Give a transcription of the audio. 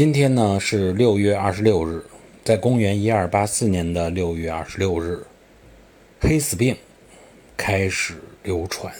今天呢是六月二十六日在公元一二八四年的六月二十六日黑死病开始流传。